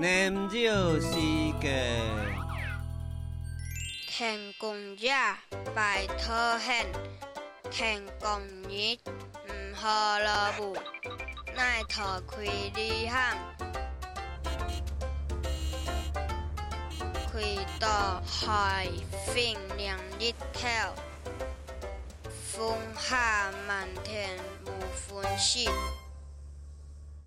念少时节，天公爷拜托仙，天公爷唔好落雾，奈托开旅行，开到海风凉日头，风下满天无分晓。